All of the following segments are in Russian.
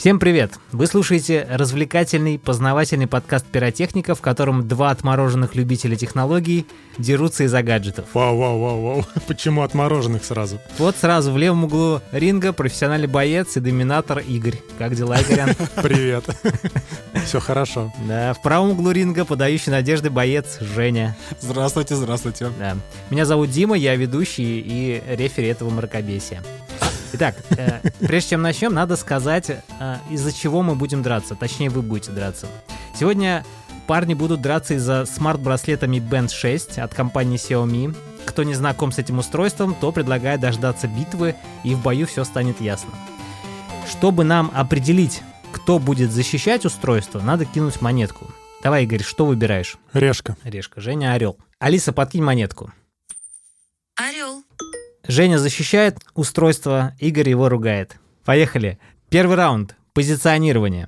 Всем привет! Вы слушаете развлекательный, познавательный подкаст пиротехника, в котором два отмороженных любителя технологий дерутся из-за гаджетов. Вау, вау, вау, вау. Почему отмороженных сразу? Вот сразу в левом углу ринга профессиональный боец и доминатор Игорь. Как дела, Игорян? Привет. Все хорошо. Да, в правом углу ринга подающий надежды боец Женя. Здравствуйте, здравствуйте. Да. Меня зовут Дима, я ведущий и рефери этого мракобесия. Итак, э, прежде чем начнем, надо сказать, э, из-за чего мы будем драться. Точнее, вы будете драться. Сегодня парни будут драться из-за смарт-браслета Mi Band 6 от компании Xiaomi. Кто не знаком с этим устройством, то предлагает дождаться битвы, и в бою все станет ясно. Чтобы нам определить, кто будет защищать устройство, надо кинуть монетку. Давай, Игорь, что выбираешь? Решка. Решка. Женя Орел. Алиса, подкинь монетку. Женя защищает устройство, Игорь его ругает. Поехали. Первый раунд. Позиционирование.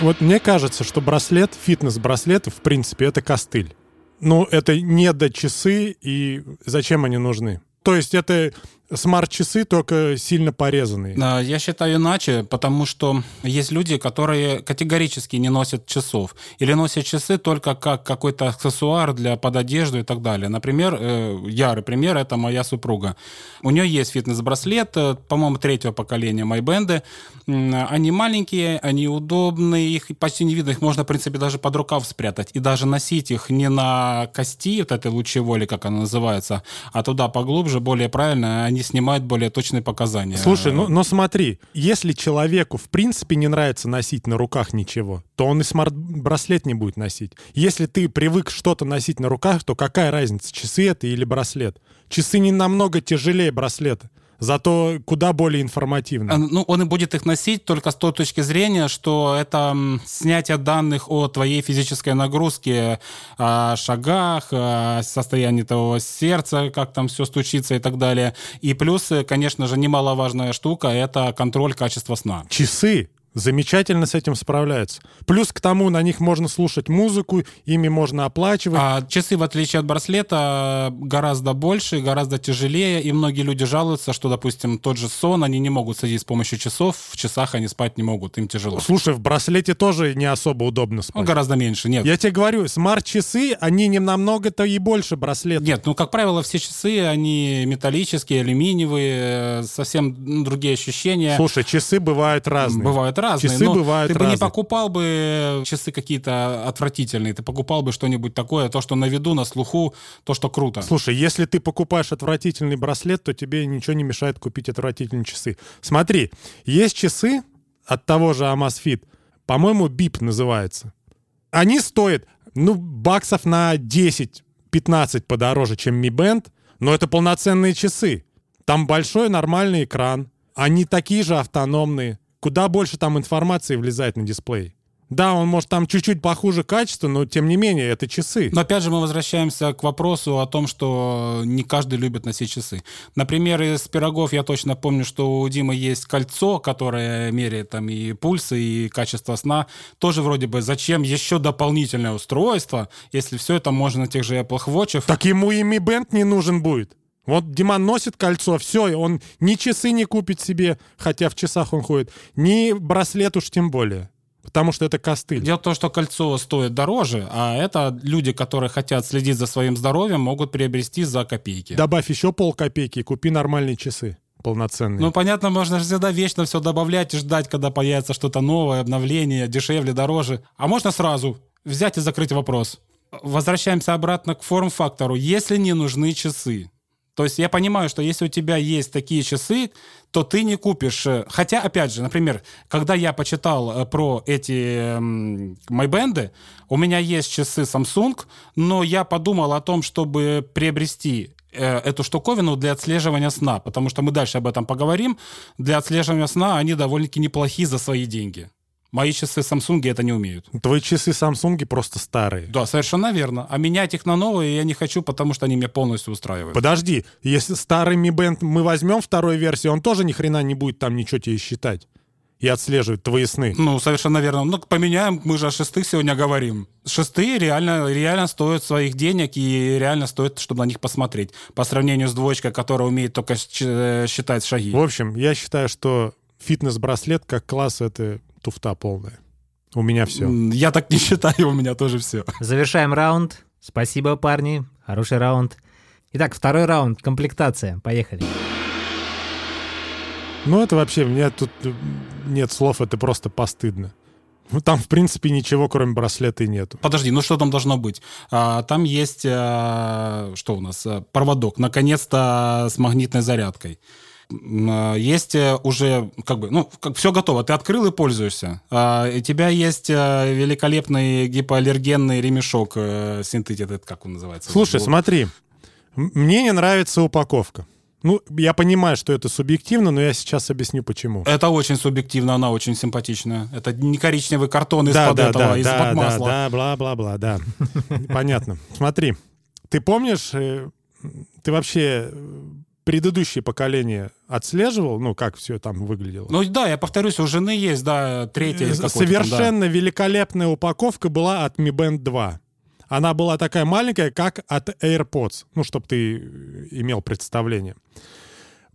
Вот мне кажется, что браслет, фитнес-браслеты, в принципе, это костыль. Ну, это не до часы, и зачем они нужны? То есть это смарт-часы, только сильно порезанные. Да, Я считаю иначе, потому что есть люди, которые категорически не носят часов. Или носят часы только как какой-то аксессуар для под одежду и так далее. Например, э, ярый пример — это моя супруга. У нее есть фитнес-браслет, э, по-моему, третьего поколения майбенды. Они маленькие, они удобные, их почти не видно, их можно, в принципе, даже под рукав спрятать. И даже носить их не на кости, вот этой лучевой, или как она называется, а туда поглубже, более правильно, они снимают более точные показания. Слушай, ну, но смотри, если человеку в принципе не нравится носить на руках ничего, то он и смарт-браслет не будет носить. Если ты привык что-то носить на руках, то какая разница, часы это или браслет? Часы не намного тяжелее браслета зато куда более информативно. А, ну, он и будет их носить только с той точки зрения, что это снятие данных о твоей физической нагрузке, о шагах, о состоянии твоего сердца, как там все стучится и так далее. И плюс, конечно же, немаловажная штука — это контроль качества сна. Часы замечательно с этим справляются. Плюс к тому на них можно слушать музыку, ими можно оплачивать. А часы, в отличие от браслета, гораздо больше, гораздо тяжелее, и многие люди жалуются, что, допустим, тот же сон, они не могут садить с помощью часов, в часах они спать не могут, им тяжело. Слушай, в браслете тоже не особо удобно спать. Ну, гораздо меньше, нет. Я тебе говорю, смарт-часы, они не намного-то и больше браслет. Нет, ну, как правило, все часы, они металлические, алюминиевые, совсем другие ощущения. Слушай, часы бывают разные. Бывают разные разные. Часы бывают Ты бы разные. не покупал бы часы какие-то отвратительные, ты покупал бы что-нибудь такое, то, что на виду, на слуху, то, что круто. Слушай, если ты покупаешь отвратительный браслет, то тебе ничего не мешает купить отвратительные часы. Смотри, есть часы от того же Amazfit, по-моему, BIP называется. Они стоят, ну, баксов на 10-15 подороже, чем Mi Band, но это полноценные часы. Там большой нормальный экран, они такие же автономные куда больше там информации влезает на дисплей. Да, он может там чуть-чуть похуже качество, но тем не менее это часы. Но опять же мы возвращаемся к вопросу о том, что не каждый любит носить часы. Например, из пирогов я точно помню, что у Димы есть кольцо, которое меряет там и пульсы, и качество сна. Тоже вроде бы зачем еще дополнительное устройство, если все это можно на тех же Apple Watch. Так ему и Mi Band не нужен будет. Вот Диман носит кольцо, все, он ни часы не купит себе, хотя в часах он ходит, ни браслет уж тем более. Потому что это костыль. Дело в том, что кольцо стоит дороже, а это люди, которые хотят следить за своим здоровьем, могут приобрести за копейки. Добавь еще пол копейки и купи нормальные часы полноценные. Ну, понятно, можно же всегда вечно все добавлять и ждать, когда появится что-то новое, обновление, дешевле, дороже. А можно сразу взять и закрыть вопрос. Возвращаемся обратно к форм-фактору. Если не нужны часы, то есть я понимаю, что если у тебя есть такие часы, то ты не купишь. Э, хотя, опять же, например, когда я почитал э, про эти майбенды, у меня есть часы Samsung, но я подумал о том, чтобы приобрести э, эту штуковину для отслеживания сна, потому что мы дальше об этом поговорим. Для отслеживания сна они довольно-таки неплохие за свои деньги. Мои часы Samsung это не умеют. Твои часы Samsung просто старые. Да, совершенно верно. А менять их на новые я не хочу, потому что они меня полностью устраивают. Подожди, если старый Mi Band мы возьмем второй версии, он тоже ни хрена не будет там ничего тебе считать и отслеживать твои сны. Ну, совершенно верно. Ну, поменяем, мы же о шестых сегодня говорим. Шестые реально, реально стоят своих денег и реально стоит, чтобы на них посмотреть. По сравнению с двоечкой, которая умеет только считать шаги. В общем, я считаю, что фитнес-браслет как класс — это туфта полная. У меня все. Я так не считаю, у меня тоже все. Завершаем раунд. Спасибо, парни. Хороший раунд. Итак, второй раунд. Комплектация. Поехали. Ну, это вообще, у меня тут э, нет слов, это просто постыдно. Ну, там, в принципе, ничего, кроме браслета, и нету. Подожди, ну что там должно быть? А, там есть, а, что у нас, А, проводок, наконец-то с магнитной зарядкой. А, Есть э, уже, как бы, ну, как, все готово, ты открыл и пользуешься. А, У тебя есть э, великолепный гипоаллергенный ремешок э, синтетит, этот, как он называется? Слушай, Вот. смотри, мне не нравится упаковка. Ну, я понимаю, что это субъективно, но я сейчас объясню, почему. Это очень субъективно, она очень симпатичная. Это не коричневый картон Да, из-под да, этого, да, из-под да, да, масла. да, бла-бла-бла, да. Понятно. Смотри, ты помнишь, э, ты вообще э, предыдущее поколение отслеживал, ну, как все там выглядело? Ну да, я повторюсь, у жены есть, да, третья. Там, да. Совершенно великолепная упаковка была от Mi Band 2. Она была такая маленькая, как от AirPods, ну, чтобы ты э, имел представление.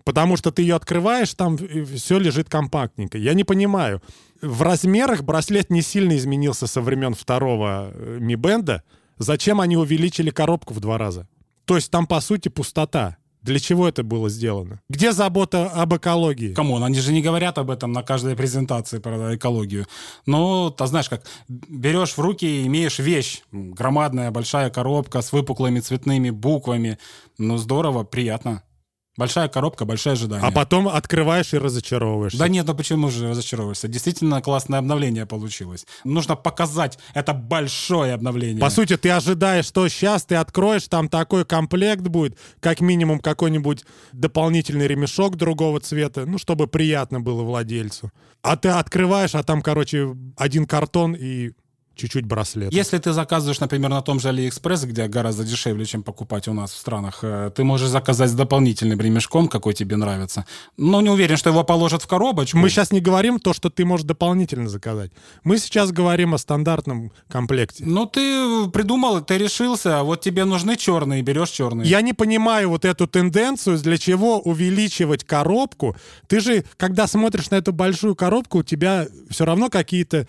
Потому что ты ее открываешь, там все лежит компактненько. Я не понимаю. В размерах браслет не сильно изменился со времен второго э, Mi Band. Зачем они увеличили коробку в два раза? То есть там, по сути, пустота. Для чего это было сделано? Где забота об экологии? Come on, они же не говорят об этом на каждой презентации про экологию. Но, ты знаешь, как берешь в руки и имеешь вещь. Громадная большая коробка с выпуклыми цветными буквами. Ну, здорово, приятно. Большая коробка, большое ожидание. А потом открываешь и разочаровываешься. Да нет, ну почему же разочаровываешься? Действительно классное обновление получилось. Нужно показать это большое обновление. По сути, ты ожидаешь, что сейчас ты откроешь, там такой комплект будет, как минимум какой-нибудь дополнительный ремешок другого цвета, ну, чтобы приятно было владельцу. А ты открываешь, а там, короче, один картон и чуть-чуть браслет. Если ты заказываешь, например, на том же AliExpress, где гораздо дешевле, чем покупать у нас в странах, э, ты можешь заказать с дополнительным ремешком, какой тебе нравится. Но не уверен, что его положат в коробочку. Мы сейчас не говорим то, что ты можешь дополнительно заказать. Мы сейчас говорим о стандартном комплекте. Ну, ты придумал, ты решился, а вот тебе нужны черные, берешь черные. Я не понимаю вот эту тенденцию, для чего увеличивать коробку. Ты же, когда смотришь на эту большую коробку, у тебя все равно какие-то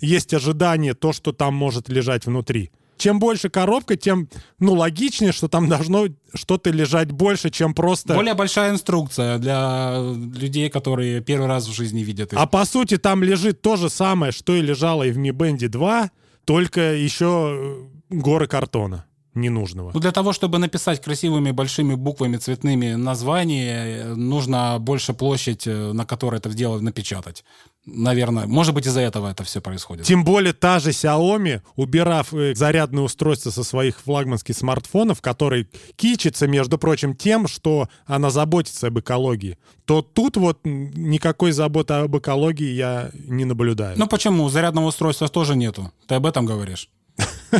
есть ожидания, то, что там может лежать внутри. Чем больше коробка, тем, ну, логичнее, что там должно что-то лежать больше, чем просто... Более большая инструкция для людей, которые первый раз в жизни видят их. А по сути там лежит то же самое, что и лежало и в Mi Band 2, только еще э, горы картона ненужного. Ну, для того, чтобы написать красивыми большими буквами цветными название, э, нужно больше площадь, э, на которой это дело напечатать. Наверное. Может быть, из-за этого это все происходит. Тем более та же Xiaomi, убирав э, зарядное устройство со своих флагманских смартфонов, который кичится, между прочим, тем, что она заботится об экологии, то тут вот никакой заботы об экологии я не наблюдаю. Ну почему? Зарядного устройства тоже нету. Ты об этом говоришь?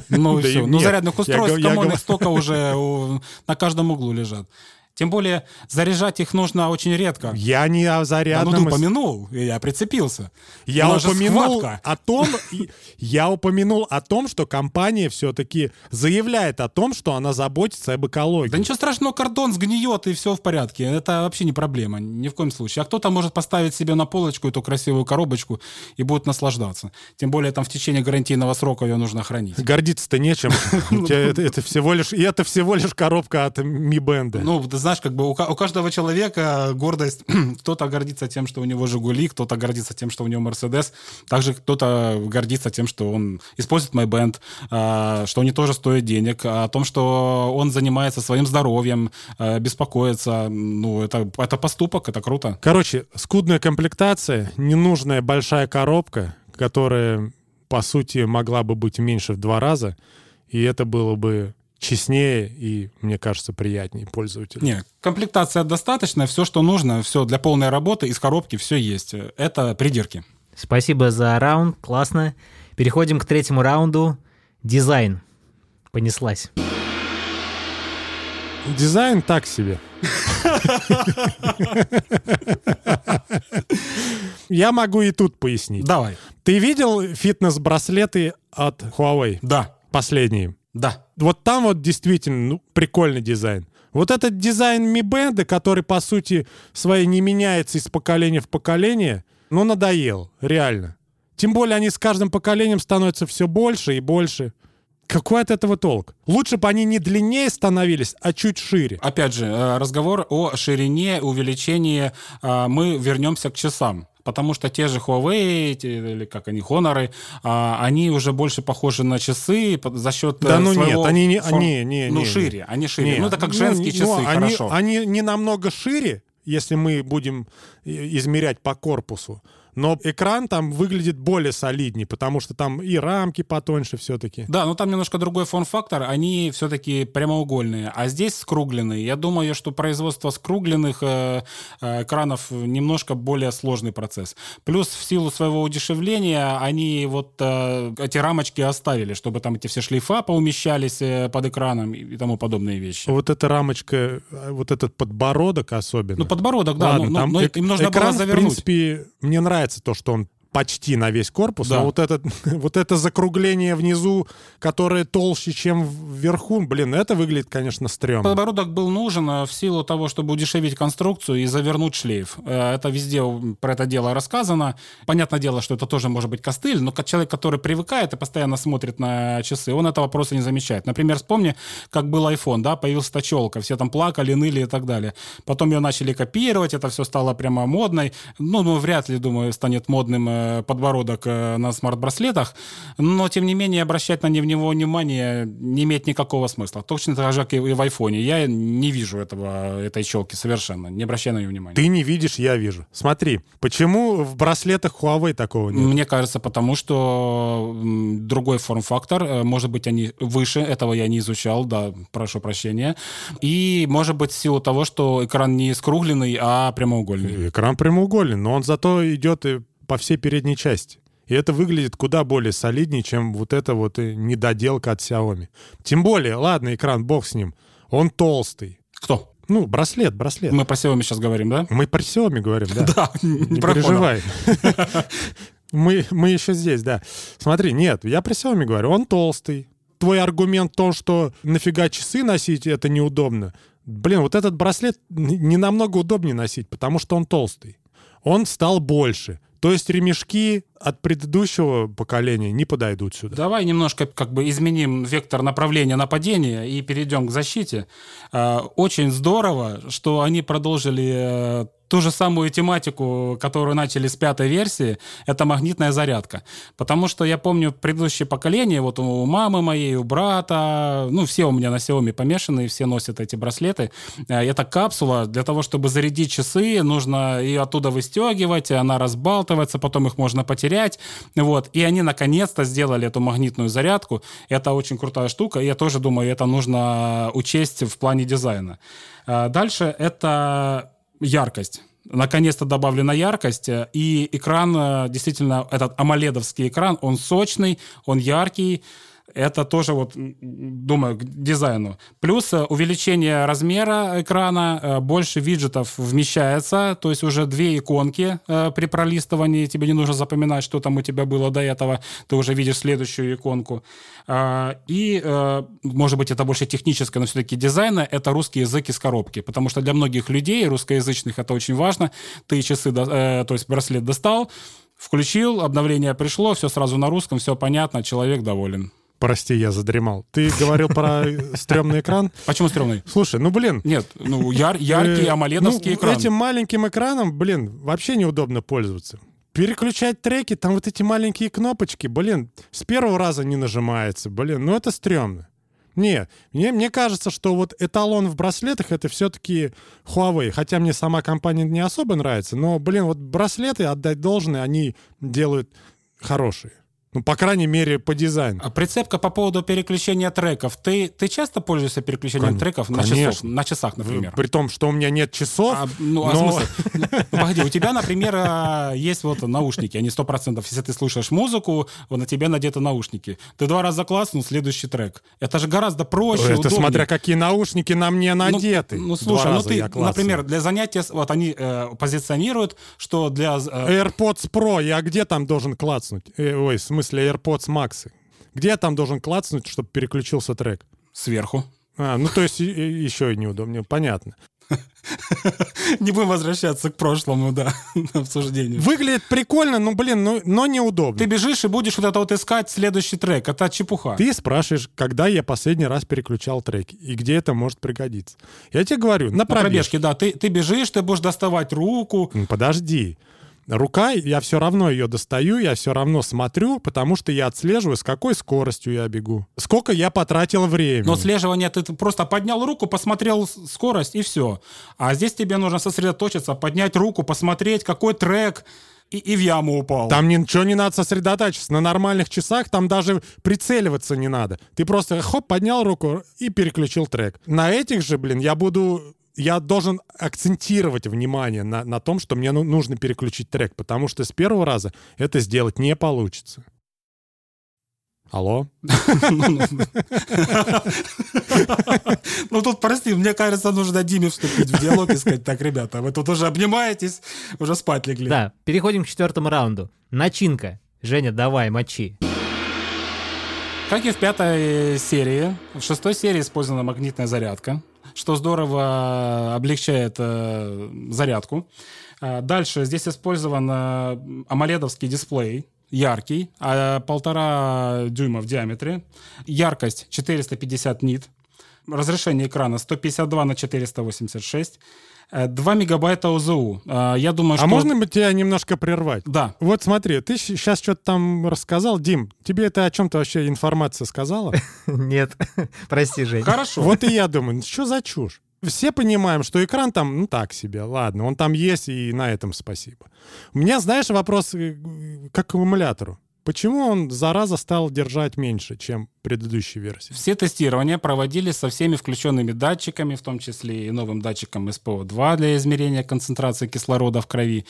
Ну и все. Ну зарядных устройств, их столько уже на каждом углу лежат. Тем более заряжать их нужно очень редко. я не о Да, ну зарядном... ты упомянул, я прицепился. Я же упомянул о том, я упомянул о том, что компания все-таки заявляет о том, что она заботится об экологии. Да ничего страшного, картон сгниет, и все в порядке. Это вообще не проблема, ни в коем случае. А кто-то может поставить себе на полочку эту красивую коробочку и будет наслаждаться. Тем более там в течение гарантийного срока ее нужно хранить. Гордиться-то нечем. Это, всего лишь, и это всего лишь коробка от Mi Band. Ну, ты знаешь, как бы у, у каждого человека гордость. кто-то гордится тем, что у него Жигули, кто-то гордится тем, что у него Мерседес. Также кто-то гордится тем, что он использует мой бенд, что они тоже стоят денег, о том, что он занимается своим здоровьем, а, беспокоится. Ну, это, это поступок, это круто. Короче, скудная комплектация, ненужная большая коробка, которая, по сути, могла бы быть меньше в два раза, и это было бы честнее и, мне кажется, приятнее пользователю. Не, комплектация достаточная, все, что нужно, все для полной работы, из коробки все есть. Это придирки. Спасибо за раунд, классно. Переходим к третьему раунду. Дизайн. Понеслась. Дизайн так себе. Я могу и тут пояснить. Давай. Ты видел фитнес-браслеты от Huawei? Да, Последние. да. Вот там вот действительно ну, прикольный дизайн. Вот этот дизайн Mi Band, который, по сути, своей не меняется из поколения в поколение, ну, надоел, реально. Тем более они с каждым поколением становятся все больше и больше. Какой от этого толк? Лучше бы они не длиннее становились, а чуть шире. Опять же, э, разговор о ширине, увеличении. э, Мы вернемся к часам. Потому что те же Huawei, те- или как они, Honor, они уже больше похожи на часы за счет э, Да ну своего нет, они не- форм- не- не- Ну, не- шире, они шире. Не, Ну, это как ну, женские не- часы, ну, они, хорошо. Они не намного шире, если мы будем измерять по корпусу. Но экран там выглядит более солиднее, потому что там и рамки потоньше все-таки. Да, но там немножко другой форм-фактор, они все-таки прямоугольные, а здесь скругленные. Я думаю, что производство скругленных э, э, экранов немножко более сложный процесс. Плюс в силу своего удешевления они вот э, эти рамочки оставили, чтобы там эти все шлейфа поумещались под экраном и, тому подобные вещи. Вот эта рамочка, вот этот подбородок особенно. Ну, подбородок, да, Ладно, ну, там но эк- им нужно экран, было завернуть. в принципе, мне нравится то, что он почти на весь корпус, Да. а вот, этот, вот это закругление внизу, которое толще, чем вверху, блин, это выглядит, конечно, стрёмно. Подбородок был нужен э, в силу того, чтобы удешевить конструкцию и завернуть шлейф. Э, Это везде про это дело рассказано. Понятное дело, что это тоже может быть костыль, но человек, который привыкает и постоянно смотрит на часы, он этого просто не замечает. Например, вспомни, как был iPhone, да, появился точелка, все там плакали, ныли и так далее. Потом ее начали копировать, это все стало прямо модной. Ну, ну вряд ли, думаю, станет модным э, подбородок э, на смарт-браслетах, но, тем не менее, обращать на него внимание не имеет никакого смысла. Точно так же, как и в айфоне. Я не вижу этого, этой челки совершенно, не обращая на нее внимания. Ты не видишь, я вижу. Смотри, почему в браслетах Huawei такого нет? Мне кажется, потому что другой форм-фактор, э, может быть, они выше, этого я не изучал, да, прошу прощения. И, может быть, в силу того, что экран не скругленный, а прямоугольный. Экран прямоугольный, но он зато идет и по всей передней части. И это выглядит куда более солиднее, чем вот эта вот и недоделка от Xiaomi. Тем более, ладно, экран, бог с ним, он толстый. Кто? Ну, браслет, браслет. Мы про Xiaomi сейчас говорим, да? Мы про Xiaomi говорим, да? Да, Не переживай. Мы, мы еще здесь, да. Смотри, нет, я про Xiaomi говорю, он толстый. Твой аргумент в том, что нафига часы носить, это неудобно. Блин, вот этот браслет не намного удобнее носить, потому что он толстый. Он стал больше. То есть ремешки от предыдущего поколения не подойдут сюда. Давай немножко как бы изменим вектор направления нападения и перейдем к защите. Э, Очень здорово, что они продолжили э, ту же самую тематику, которую начали с пятой версии, это магнитная зарядка. Потому что я помню предыдущее поколение, вот у мамы моей, у брата, ну, все у меня на Xiaomi помешаны, все носят эти браслеты. Э, Это капсула, для того, чтобы зарядить часы, нужно ее оттуда выстегивать, она разбалтывается, потом их можно потерять. Вот. И они наконец-то сделали эту магнитную зарядку. Это очень крутая штука, и я тоже думаю, это нужно учесть в плане дизайна. А Дальше это яркость. Наконец-то добавлена яркость, э, и экран, э, действительно, этот амоледовский экран, он сочный, он яркий, это тоже вот, думаю, к дизайну. Плюс э, увеличение размера экрана, э, больше виджетов вмещается, то есть уже две иконки э, при пролистывании, тебе не нужно запоминать, что там у тебя было до этого, ты уже видишь следующую иконку. А, И, может быть, это больше техническое, но все-таки дизайна, это русский язык из коробки, потому что для многих людей, русскоязычных, это очень важно. Ты часы, то есть браслет достал, включил, обновление пришло, все сразу на русском, все понятно, человек доволен. Прости, я задремал. Ты говорил про стрёмный экран? Почему стрёмный? Слушай, ну блин, Нет, ну яр- яркий Э, амоледовский ну, экран. Этим маленьким экраном, блин, вообще неудобно пользоваться. Переключать треки, там вот эти маленькие кнопочки, блин, с первого раза не нажимается, блин, ну это стрёмно. Не, мне, мне кажется, что вот эталон в браслетах это все-таки Huawei. Хотя мне сама компания не особо нравится, но, блин, вот браслеты, отдать должное, они делают хорошие. Ну, по крайней мере, по дизайну. А Прицепка по поводу переключения треков. Ты, ты часто пользуешься переключением Кон- треков на, часов, на часах, например? При том, что у меня нет часов, А, ну, а но- смысл? Ну, Погоди, у тебя, например, а, есть вот наушники, они 100%, если ты слушаешь музыку, на тебе надеты наушники. Ты два раза класснул, следующий трек. Это же гораздо проще, это удобнее. смотря какие наушники на мне Ну, надеты. Ну, слушай, ну ты, например, для занятия, вот они э, позиционируют, что для... э, AirPods Pro, я где там должен клацнуть? Э, ой, в смысле AirPods Max. Где я там должен клацнуть, чтобы переключился трек? сверху. А, ну то есть еще и неудобнее, понятно. Не будем возвращаться к прошлому, да, обсуждению. Выглядит прикольно, ну блин, ну, но неудобно. Ты бежишь и будешь вот это вот искать следующий трек. Это чепуха. Ты спрашиваешь, когда я последний раз переключал треки и где это может пригодиться. Я тебе говорю, на На пробежке. пробежке, да. Ты, ты бежишь, ты будешь доставать руку. Подожди. Рука, я все равно ее достаю, я все равно смотрю, потому что я отслеживаю, с какой скоростью я бегу. Сколько я потратил времени. Но отслеживание ты просто поднял руку, посмотрел скорость и все. А здесь тебе нужно сосредоточиться, поднять руку, посмотреть, какой трек, и, и в яму упал. Там ничего не надо сосредотачиваться. На нормальных часах там даже прицеливаться не надо. Ты просто хоп, поднял руку и переключил трек. На этих же, блин, я буду... Я должен акцентировать внимание на, на том, что мне ну- нужно переключить трек, потому что с первого раза это сделать не получится. Алло? Ну, тут, прости, мне кажется, нужно Диме вступить в диалог и сказать, так, ребята, вы тут уже обнимаетесь, уже спать легли. Да, переходим к четвертому раунду. Начинка. Женя, давай, мочи. Как и в пятой серии, в шестой серии использована магнитная зарядка, что здорово облегчает э, зарядку. А Дальше здесь использован э, амоледовский дисплей, яркий, а полтора дюйма в диаметре. Яркость 450 нит. Разрешение экрана 152 на 486. Э, 2 мегабайта ОЗУ. А, Я думаю, что... А можно бы тебя немножко прервать? Да. Вот смотри, ты сейчас что-то там рассказал. Дим, тебе это о чем-то вообще информация сказала? Нет, прости, Жень. Хорошо. Вот и я думаю, ну что за чушь? Все понимаем, что экран там, ну так себе, ладно, он там есть, и на этом спасибо. У меня, знаешь, вопрос э, к аккумулятору. Почему он, зараза, стал держать меньше, чем предыдущей версии? Все тестирования проводились со всеми включенными датчиками, в том числе и новым датчиком SPO2 для измерения концентрации кислорода в крови,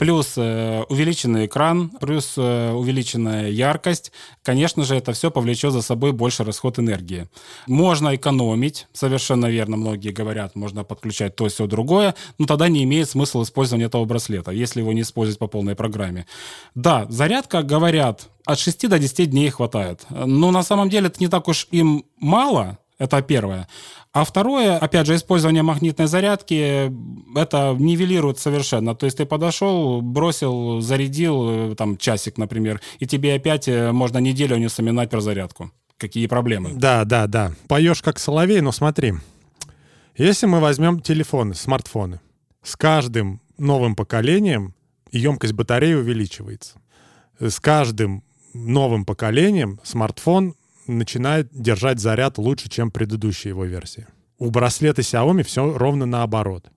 плюс э, увеличенный экран, плюс э, увеличенная яркость. Конечно же, это все повлечет за собой больше расход энергии. Можно экономить, совершенно верно, многие говорят, можно подключать то, все другое, но тогда не имеет смысла использования этого браслета, если его не использовать по полной программе. Да, зарядка, говорят, от 6 до 10 дней хватает. Но на самом деле это не так уж им мало, это первое. А второе, опять же, использование магнитной зарядки, это нивелирует совершенно. То есть ты подошел, бросил, зарядил, э, там, часик, например, и тебе опять э, можно неделю не вспоминать про зарядку. Какие проблемы? Да, да, да. Поешь как соловей, но смотри. Если мы возьмем телефоны, смартфоны, с каждым новым поколением емкость батареи увеличивается. С каждым новым поколением смартфон начинает держать заряд лучше, чем предыдущая его версия. У браслета Xiaomi все ровно наоборот.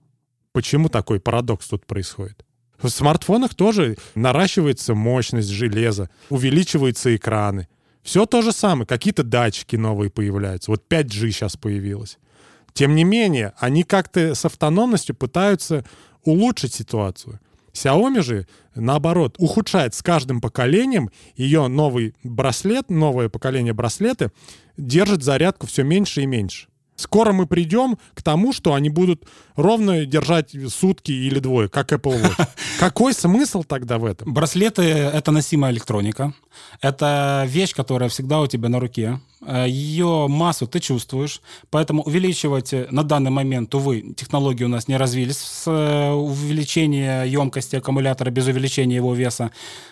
Почему такой парадокс тут происходит? В смартфонах тоже наращивается мощность железа, увеличиваются экраны. Все то же самое. Какие-то датчики новые появляются. Вот 5G сейчас появилось. Тем не менее, они как-то с автономностью пытаются улучшить ситуацию. Xiaomi же, наоборот, ухудшает с каждым поколением. Ее новый браслет, новое поколение браслеты держит зарядку все меньше и меньше. Скоро мы придем к тому, что они будут ровно держать сутки или двое, как Apple Watch. Какой смысл тогда в этом? Браслеты — это носимая электроника. Это вещь, которая всегда у тебя на руке. Э, Ее массу ты чувствуешь. Поэтому увеличивать э, на данный момент, увы, технологии у нас не развились с э, увеличения емкости аккумулятора без увеличения его веса.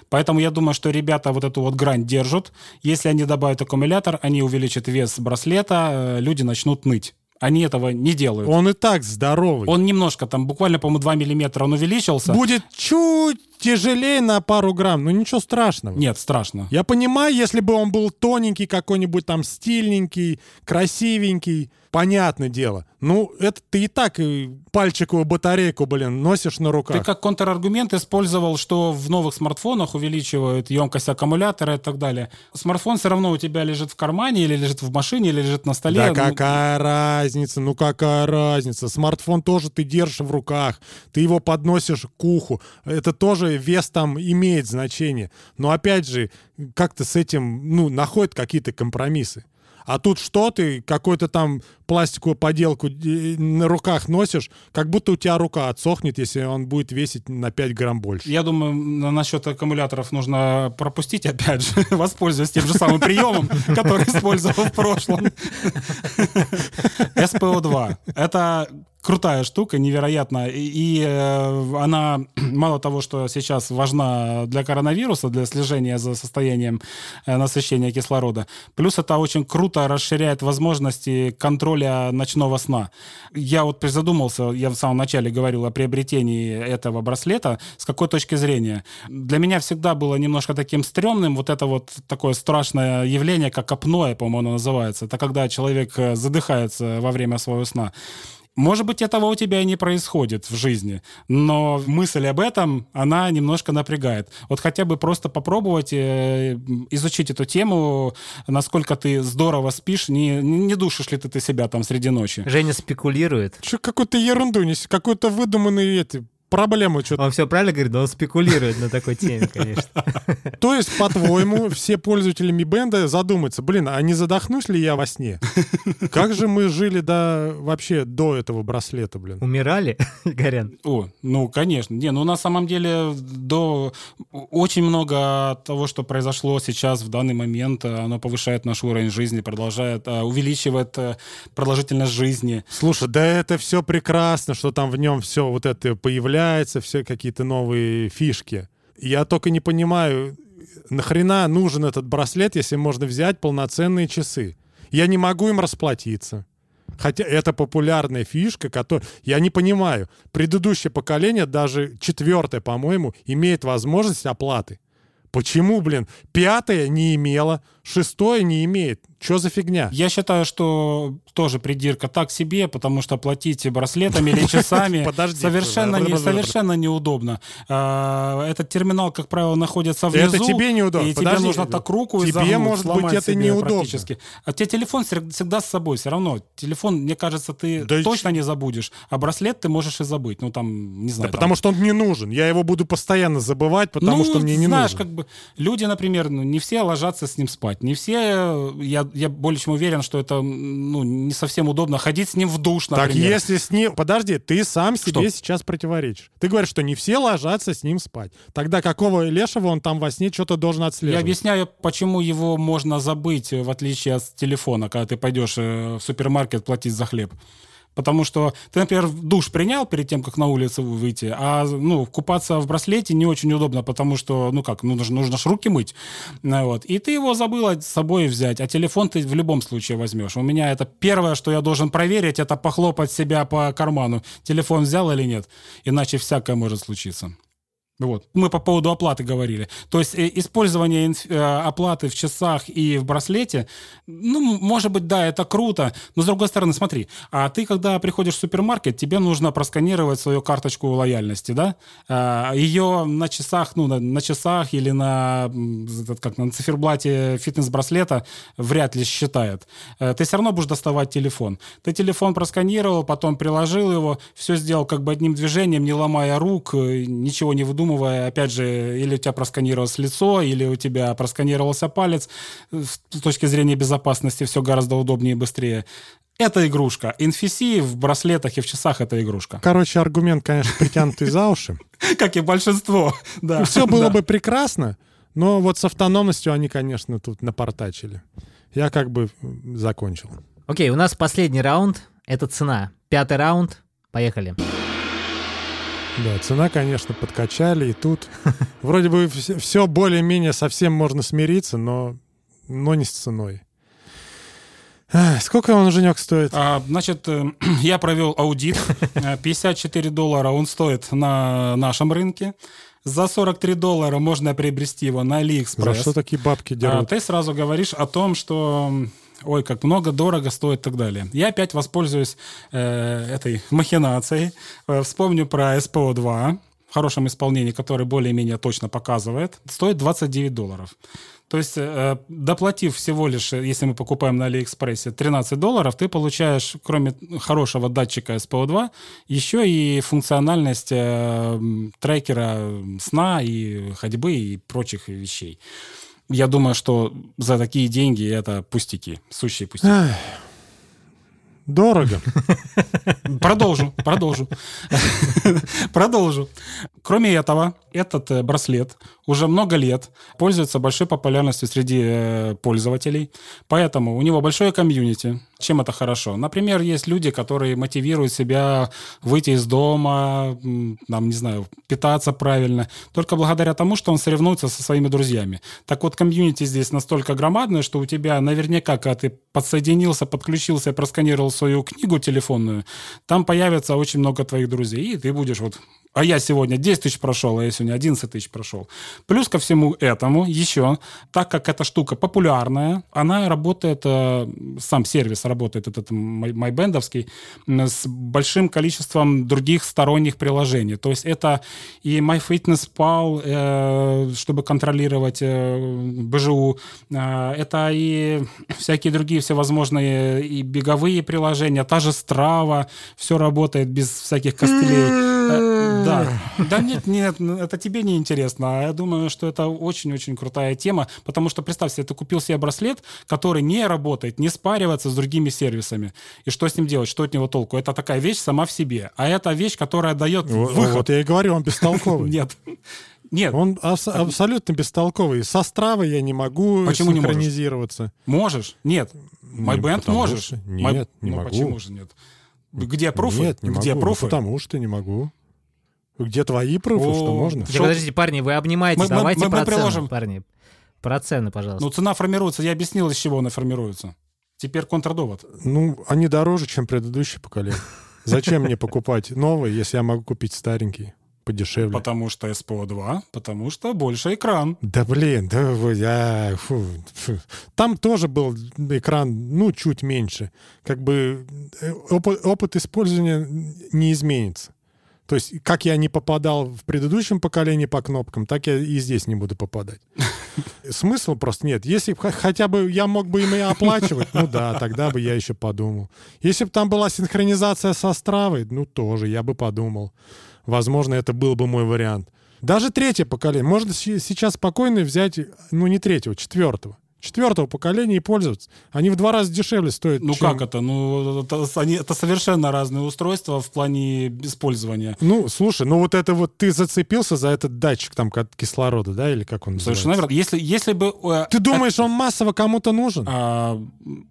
Поэтому я думаю, что ребята вот эту вот грань держат. Если они добавят аккумулятор, они увеличат вес браслета, люди начнут ныть. Они этого не делают. Он и так здоровый. Он немножко там, буквально, по-моему, 2 миллиметра он увеличился. будет чуть тяжелее на пару грамм, но ничего страшного. Нет, страшно. Я понимаю, если бы он был тоненький, какой-нибудь там стильненький, красивенький, понятное дело. Ну, это ты и так и пальчиковую батарейку, блин, носишь на руках. Ты как контраргумент использовал, что в новых смартфонах увеличивают емкость аккумулятора и так далее. Смартфон все равно у тебя лежит в кармане, или лежит в машине, или лежит на столе. Да Ну, какая разница, ну какая разница. Смартфон тоже ты держишь в руках, ты его подносишь к уху. Это тоже вес там имеет значение. Но опять же, как-то с этим, ну, находят какие-то компромиссы. А тут что ты, какую-то там пластиковую поделку э, на руках носишь, как будто у тебя рука отсохнет, если он будет весить на 5 грамм больше. Я думаю, на- насчет аккумуляторов нужно пропустить, опять же, воспользуясь тем же самым приемом, который использовал в прошлом. SPO2. Это крутая штука, невероятно. И, э, она мало того, что сейчас важна для коронавируса, для слежения за состоянием э, насыщения кислорода, плюс это очень круто расширяет возможности контроля ночного сна. Я вот призадумался, я в самом начале говорил о приобретении этого браслета, с какой точки зрения. Для меня всегда было немножко таким стрёмным вот это вот такое страшное явление, как апноэ, по-моему, оно называется. Это когда человек э, задыхается во время своего сна. Может быть, этого у тебя и не происходит в жизни, но мысль об этом, она немножко напрягает. Вот хотя бы просто попробовать э, изучить эту тему, насколько ты здорово спишь, не, не душишь ли ты, ты себя там среди ночи. Женя спекулирует. Че какую-то ерунду неси, какой-то выдуманный эти проблему что-то. Он все правильно говорит, но он спекулирует на такой теме, конечно. То есть, по-твоему, все пользователи Mi Band задумаются, блин, а не задохнусь ли я во сне? Как же мы жили до вообще до этого браслета, блин? Умирали, Горян? О, ну, конечно. Не, ну, на самом деле, до... очень много того, что произошло сейчас, в данный момент, оно повышает наш уровень жизни, продолжает, э, увеличивает э, продолжительность жизни. Слушай, да это все прекрасно, что там в нем все вот это появляется, все какие-то новые фишки. Я только не понимаю, нахрена нужен этот браслет, если можно взять полноценные часы? Я не могу им расплатиться. Хотя это популярная фишка, которую я не понимаю. Предыдущее поколение, даже четвертое, по-моему, имеет возможность оплаты. Почему, блин, пятое не имело, шестое не имеет? Что за фигня? Я считаю, что тоже придирка так себе, потому что платить браслетами или часами Подожди. совершенно, не, совершенно неудобно. А, Этот терминал, как правило, находится внизу. Это тебе неудобно. И тебе нужно так руку Тебе, изогнуть, может быть, это неудобно. А тебе телефон всег- всегда с собой, все равно. Телефон, мне кажется, ты Да и точно не забудешь. А браслет ты можешь и забыть. Ну, там, не знаю. Да потому что он мне нужен. Я его буду постоянно забывать, потому ну, что мне не знаешь, нужен. как бы люди, например, ну, не все ложатся с ним спать, не все. Я, я более чем уверен, что это ну не совсем удобно ходить с ним в душ, Так например. если с ним... Подожди, ты сам себе Что? сейчас противоречишь. Ты говоришь, что не все ложатся с ним спать. Тогда какого лешего он там во сне что-то должен Я отслеживать? объясняю, почему его можно забыть, э, в отличие от телефона, когда ты пойдешь э, в супермаркет платить за хлеб. Потому что ты, например, душ принял перед тем, как на улицу выйти, а ну, купаться в браслете не очень удобно, потому что, ну как, ну, нужно, нужно ж руки мыть. Ну, Вот. И ты его забыла с собой взять, а телефон ты в любом случае возьмешь. У меня это первое, что я должен проверить, это похлопать себя по карману. Телефон взял или нет, иначе всякое может случиться. Вот. Мы по поводу оплаты говорили. То есть э, использование э, оплаты в часах и в браслете, ну, может быть, да, это круто, но с другой стороны, смотри, а ты, когда приходишь в супермаркет, тебе нужно просканировать свою карточку лояльности, да? А, Ее на часах, ну, на, на часах или на, как, на циферблате фитнес-браслета вряд ли считает. Э, Ты все равно будешь доставать телефон. Ты телефон просканировал, потом приложил его, все сделал как бы одним движением, не ломая рук, ничего не выдумывая. Опять же, или у тебя просканировалось лицо, или у тебя просканировался палец. С точки зрения безопасности все гораздо удобнее и быстрее. Это игрушка. NFC в браслетах и в часах это игрушка. Короче, аргумент, конечно, притянутый за уши. Как и большинство. Да. Все было бы прекрасно, но вот с автономностью они, конечно, тут напортачили. Я как бы закончил. Окей, у нас последний раунд. Это цена. Пятый раунд. Поехали. Да, цена, конечно, подкачали, и тут вроде бы все более-менее совсем можно смириться, но, но не с ценой. Сколько он, Женек, стоит? А, значит, э, я провел аудит. Э, 54 доллара он стоит на нашем рынке. За 43 доллара можно приобрести его на За AliExpress. что такие бабки А дерут? ты сразу говоришь о том, что ой, как много, дорого стоит и так далее. Я опять воспользуюсь э, этой махинацией. Э, вспомню про SPO2 в хорошем исполнении, который более-менее точно показывает. Стоит 29 долларов. То есть, э, доплатив всего лишь, э, если мы покупаем на Алиэкспрессе, 13 долларов, ты получаешь, кроме хорошего датчика SPO2, еще и функциональность э, трекера сна и ходьбы и прочих вещей. Я думаю, что за такие деньги это пустяки, сущие пустяки. Ах, Дорого. Продолжу, продолжу. Продолжу. Кроме этого, этот э, браслет уже много лет пользуется большой популярностью среди э, пользователей, поэтому у него большое комьюнити. Чем это хорошо? Например, есть люди, которые мотивируют себя выйти из дома, там, не знаю, питаться правильно, только благодаря тому, что он соревнуется со своими друзьями. Так вот, комьюнити здесь настолько громадное, что у тебя наверняка, когда ты подсоединился, подключился просканировал свою книгу телефонную, там появится очень много твоих друзей, и ты будешь вот а я сегодня 10 тысяч прошел, а я сегодня 11 тысяч прошел. Плюс ко всему этому еще, так как эта штука популярная, она работает, э, сам сервис работает, этот май- майбендовский, с большим количеством других сторонних приложений. То есть это и MyFitnessPal, э, чтобы контролировать э, БЖУ, это и всякие другие всевозможные и беговые приложения, та же Strava, все работает без всяких костылей. Да, да нет, нет, ну, это тебе не интересно. А я думаю, что это очень-очень крутая тема, потому что представь себе, ты купил себе браслет, который не работает, не спаривается с другими сервисами. И что с ним делать, что от него толку? Это такая вещь сама в себе. А это вещь, которая дает Вот выход. вот я и говорю, он бестолковый. Нет. Нет, Он абс- абсолютно бестолковый. Со стравой я не могу Почему не можешь? синхронизироваться. можешь? Нет. MyBand можешь. что- My- нет, не ну, могу. Почему же нет? Где пруфы? Нет, не Где могу. Ну, пруфы? потому что не могу. Где твои пруфы, что можно? Да подождите, парни, вы обнимаетесь, Мы- мы- давайте мы- мы про цены, приложим. парни. Про цены, пожалуйста. Ну, цена формируется. Я объяснил, из чего она формируется. Теперь контрдовод. Ну, они дороже, чем предыдущее поколение. Зачем мне покупать новый, если я могу купить старенький подешевле? Потому что SPO 2, потому что больше экран. Да блин, да я, фу, фу. Там тоже был экран, ну, чуть меньше. Как бы э, опыт, опыт использования не изменится. То есть, как я не попадал в предыдущем поколении по кнопкам, так я и здесь не буду попадать. Смысла просто нет. Если хотя бы я мог бы им и оплачивать, ну да, тогда бы я еще подумал. Если бы там была синхронизация со Стравой, ну тоже, я бы подумал. Возможно, это был бы мой вариант. Даже третье поколение. Можно се- сейчас спокойно взять, ну не третьего, четвертого. Четвертого поколения и пользоваться. Они в два раза дешевле стоят. Ну чем- как это? Ну, это, они- это совершенно разные устройства в плане использования. Ну, слушай, ну вот это вот ты зацепился за этот датчик там кислорода, да, или как он Совершенно называется? верно. Если, если бы... э, Ты думаешь, он массово кому-то нужен? а,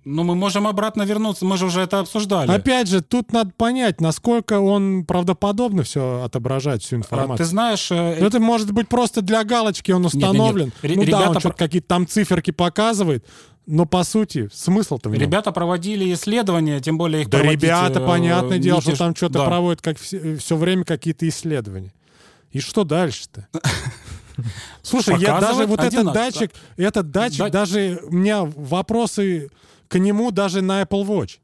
ну, мы можем обратно вернуться, мы же уже это обсуждали. Опять же, тут надо понять, насколько он правдоподобно все отображает, всю А, информацию. ты знаешь... э, Это может быть просто для галочки он нет, нет. установлен. Ре- ну да, ребята он какие-то там циферки показывает, но по сути смысл-то в нем. Ребята проводили исследования, тем более их да проводить, ребята, э, понятное дело, что тяж- там что-то Да. проводят как все, время какие-то исследования. И что дальше-то? Слушай, я даже вот этот датчик, этот датчик, Да- даже у меня вопросы к нему даже на Apple Watch.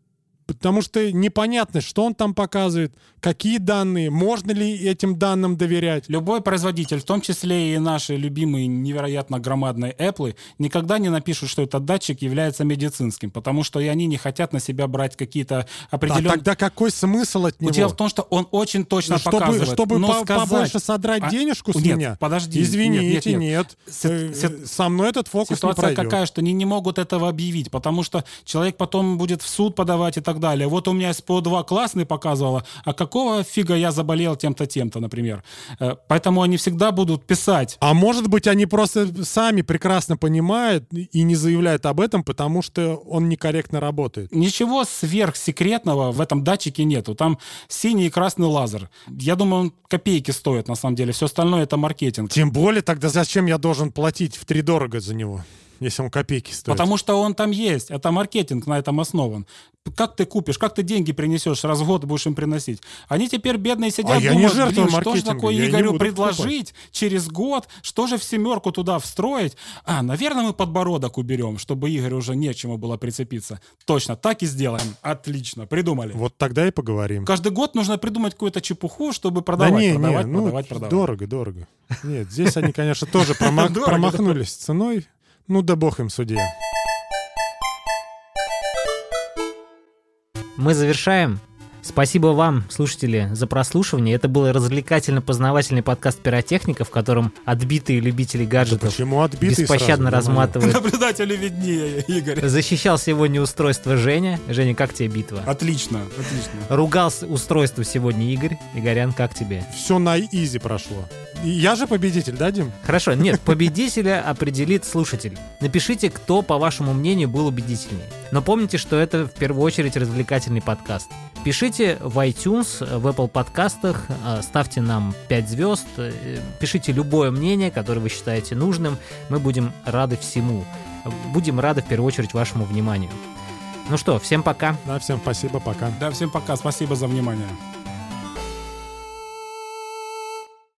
Потому что непонятно, что он там показывает, какие данные, можно ли этим данным доверять. Любой производитель, в том числе и наши любимые невероятно громадные Apple, никогда не напишут, что этот датчик является медицинским, потому что и они не хотят на себя брать какие-то А определенные... тогда какой смысл от него? Дело в том, что он очень точно чтобы, показывает. чтобы но по- сказать- побольше содрать А, денежку с нет, меня? подожди. Извините, нет, нет. нет. Си- э, Со мной этот фокус Ситуация не пройдет. какая, что они не могут этого объявить, потому что человек потом будет в суд подавать и так далее. Вот у меня СПО-2 классный показывала, а какого фига я заболел тем-то, тем-то, например. Э, Поэтому они всегда будут писать. А может быть, они просто сами прекрасно понимают и не заявляют об этом, потому что он некорректно работает. Ничего сверхсекретного в этом датчике нету. Там синий и красный лазер. Я думаю, он копейки стоит на самом деле. Все остальное это маркетинг. Тем более, тогда зачем я должен платить в три дорого за него, если он копейки стоит? Потому что он там есть. Это маркетинг на этом основан. Как ты купишь, как ты деньги принесешь, раз в год будешь им приносить. Они теперь бедные сидят, А я не думают, жертва блин, что же такое я Игорю предложить через год, что же в семерку туда встроить? А, наверное, мы подбородок уберем, чтобы Игорю уже нечему было прицепиться. Точно, так и сделаем. Отлично, придумали. Вот тогда и поговорим. Каждый год нужно придумать какую-то чепуху, чтобы Да продавать, не, продавать, не, ну, продавать, продавать. дорого, дорого. Нет, здесь они, конечно, тоже промахнулись ценой. Ну да бог им судья. Мы завершаем. Спасибо вам, слушатели, за прослушивание. Это был развлекательно-познавательный подкаст пиротехника, в котором отбитые любители гаджетов Почему отбитый беспощадно сразу? разматывают. Наблюдателю виднее, Игорь. Защищал сегодня устройство Женя. Женя, как тебе битва? Отлично, отлично. Ругал устройство сегодня Игорь. Игорян, как тебе? Все на изи прошло. Я же победитель, да, Дим? Хорошо, нет, победителя определит слушатель. Напишите, кто, по вашему мнению, был убедительнее. Но помните, что это в первую очередь развлекательный подкаст. Пишите в iTunes, в Apple подкастах, э, ставьте нам 5 звезд, э, пишите любое мнение, которое вы считаете нужным. Мы будем рады всему. Будем рады в первую очередь вашему вниманию. Ну что, всем пока. Да, всем спасибо, пока. Да, всем пока, спасибо за внимание.